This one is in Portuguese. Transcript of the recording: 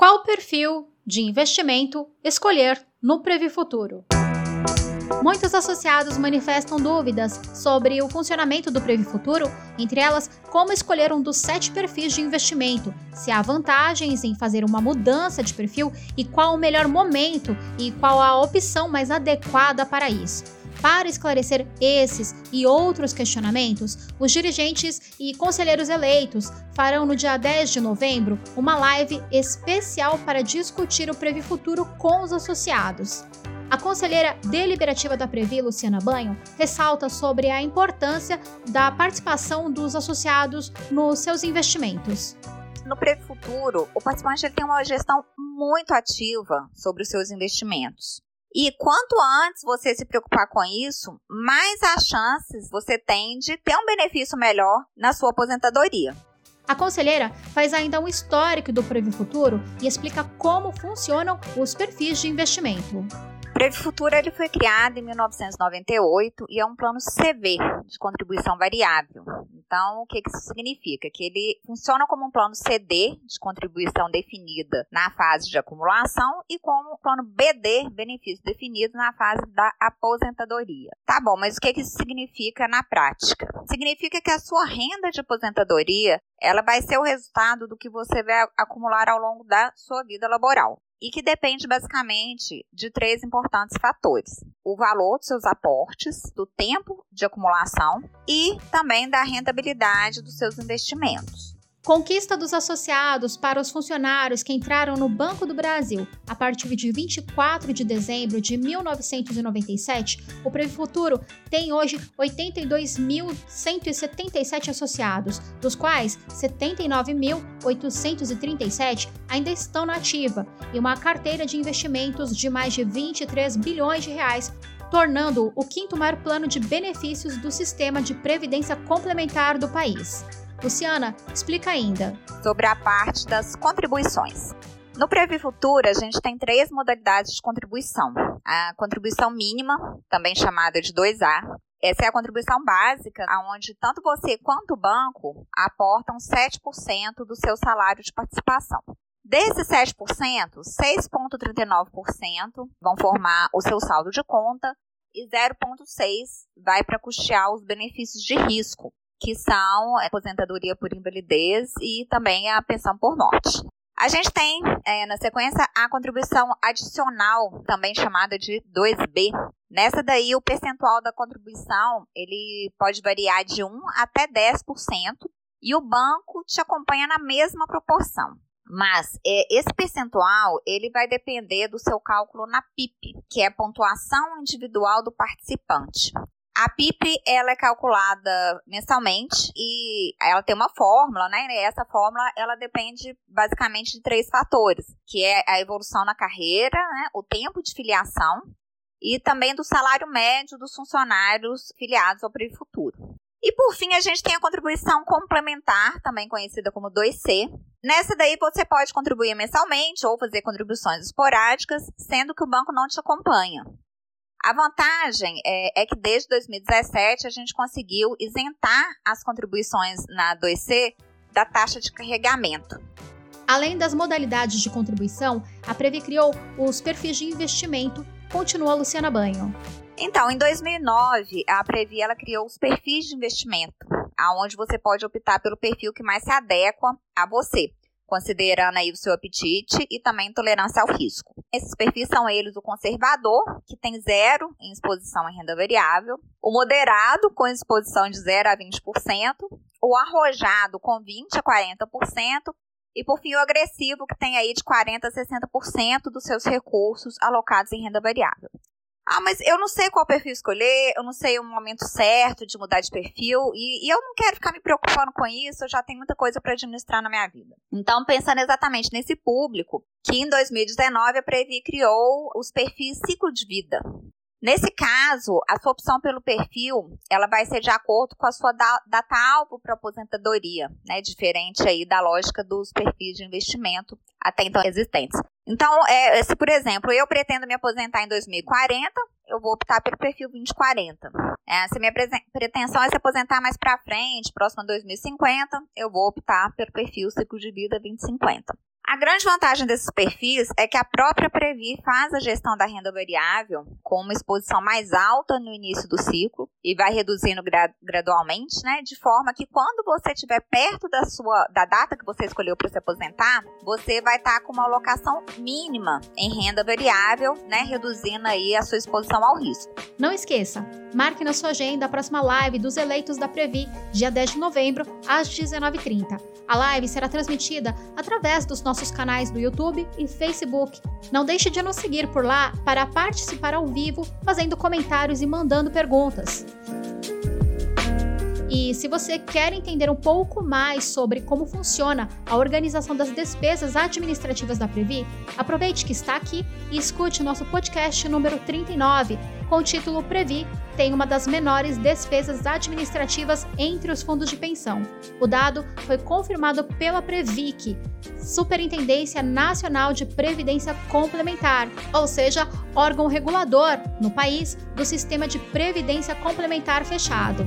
Qual perfil de investimento escolher no Previ Futuro? Muitos associados manifestam dúvidas sobre o funcionamento do Previ Futuro, entre elas, como escolher um dos sete perfis de investimento, se há vantagens em fazer uma mudança de perfil e qual o melhor momento e qual a opção mais adequada para isso. Para esclarecer esses e outros questionamentos, os dirigentes e conselheiros eleitos farão no dia 10 de novembro uma live especial para discutir o Previ Futuro com os associados. A conselheira deliberativa da Previ, Luciana Banho, ressalta sobre a importância da participação dos associados nos seus investimentos. No Previ Futuro, o participante tem uma gestão muito ativa sobre os seus investimentos. E quanto antes você se preocupar com isso, mais as chances você tem de ter um benefício melhor na sua aposentadoria. A conselheira faz ainda um histórico do Previ Futuro e explica como funcionam os perfis de investimento. Previ Futuro ele foi criado em 1998 e é um plano CV de contribuição variável. Então, o que, que isso significa? Que ele funciona como um plano CD de contribuição definida na fase de acumulação e como um plano BD, benefício definido na fase da aposentadoria. Tá bom, mas o que, que isso significa na prática? Significa que a sua renda de aposentadoria ela vai ser o resultado do que você vai acumular ao longo da sua vida laboral e que depende basicamente de três importantes fatores: o valor dos seus aportes, do tempo de acumulação e também da rentabilidade dos seus investimentos. Conquista dos associados para os funcionários que entraram no Banco do Brasil a partir de 24 de dezembro de 1997, o Futuro tem hoje 82.177 associados, dos quais 79.837 ainda estão na ativa, e uma carteira de investimentos de mais de 23 bilhões de reais tornando o quinto maior plano de benefícios do sistema de previdência complementar do país. Luciana, explica ainda. Sobre a parte das contribuições. No Previ Futuro, a gente tem três modalidades de contribuição. A contribuição mínima, também chamada de 2A. Essa é a contribuição básica, onde tanto você quanto o banco aportam 7% do seu salário de participação. Desses 7%, 6,39% vão formar o seu saldo de conta e 0,6% vai para custear os benefícios de risco, que são a aposentadoria por invalidez e também a pensão por morte. A gente tem, é, na sequência, a contribuição adicional, também chamada de 2B. Nessa daí, o percentual da contribuição, ele pode variar de 1 até 10%, e o banco te acompanha na mesma proporção. Mas é, esse percentual ele vai depender do seu cálculo na PIP, que é a pontuação individual do participante. A PIP ela é calculada mensalmente e ela tem uma fórmula, né? E essa fórmula ela depende basicamente de três fatores, que é a evolução na carreira, né? o tempo de filiação e também do salário médio dos funcionários filiados ao Previ Futuro. E por fim, a gente tem a contribuição complementar, também conhecida como 2C. Nessa daí você pode contribuir mensalmente ou fazer contribuições esporádicas, sendo que o banco não te acompanha. A vantagem é, é, que desde 2017 a gente conseguiu isentar as contribuições na 2C da taxa de carregamento. Além das modalidades de contribuição, a Previ criou os perfis de investimento, continua Luciana Banho. Então, em 2009, a Previ ela criou os perfis de investimento, aonde você pode optar pelo perfil que mais se adequa a você considerando aí o seu apetite e também tolerância ao risco. Esses perfis são eles o conservador, que tem zero em exposição à renda variável, o moderado, com exposição de 0 a 20%, o arrojado, com 20 a 40%, e por fim o agressivo, que tem aí de 40 a 60% dos seus recursos alocados em renda variável. Ah, mas eu não sei qual perfil escolher, eu não sei o momento certo de mudar de perfil e, e eu não quero ficar me preocupando com isso, eu já tenho muita coisa para administrar na minha vida. Então, pensando exatamente nesse público, que em 2019 a Previ criou os perfis ciclo de vida. Nesse caso, a sua opção pelo perfil, ela vai ser de acordo com a sua data-alvo para aposentadoria, né? Diferente aí da lógica dos perfis de investimento até então existentes. Então, é, se por exemplo, eu pretendo me aposentar em 2040, eu vou optar pelo perfil 2040. É, se minha pretensão é se aposentar mais para frente, próximo a 2050, eu vou optar pelo perfil ciclo de vida 2050. A grande vantagem desses perfis é que a própria Previ faz a gestão da renda variável com uma exposição mais alta no início do ciclo e vai reduzindo gradualmente, né? De forma que quando você estiver perto da sua da data que você escolheu para se aposentar, você vai estar tá com uma alocação mínima em renda variável, né? Reduzindo aí a sua exposição ao risco. Não esqueça, marque na sua agenda a próxima live dos eleitos da Previ, dia 10 de novembro, às 19h30. A live será transmitida através dos nossos nossos canais do YouTube e Facebook. Não deixe de nos seguir por lá para participar ao vivo, fazendo comentários e mandando perguntas. E se você quer entender um pouco mais sobre como funciona a organização das despesas administrativas da Previ, aproveite que está aqui e escute nosso podcast número 39, com o título Previ tem uma das menores despesas administrativas entre os fundos de pensão. O dado foi confirmado pela Previc, Superintendência Nacional de Previdência Complementar, ou seja, órgão regulador no país do sistema de previdência complementar fechado.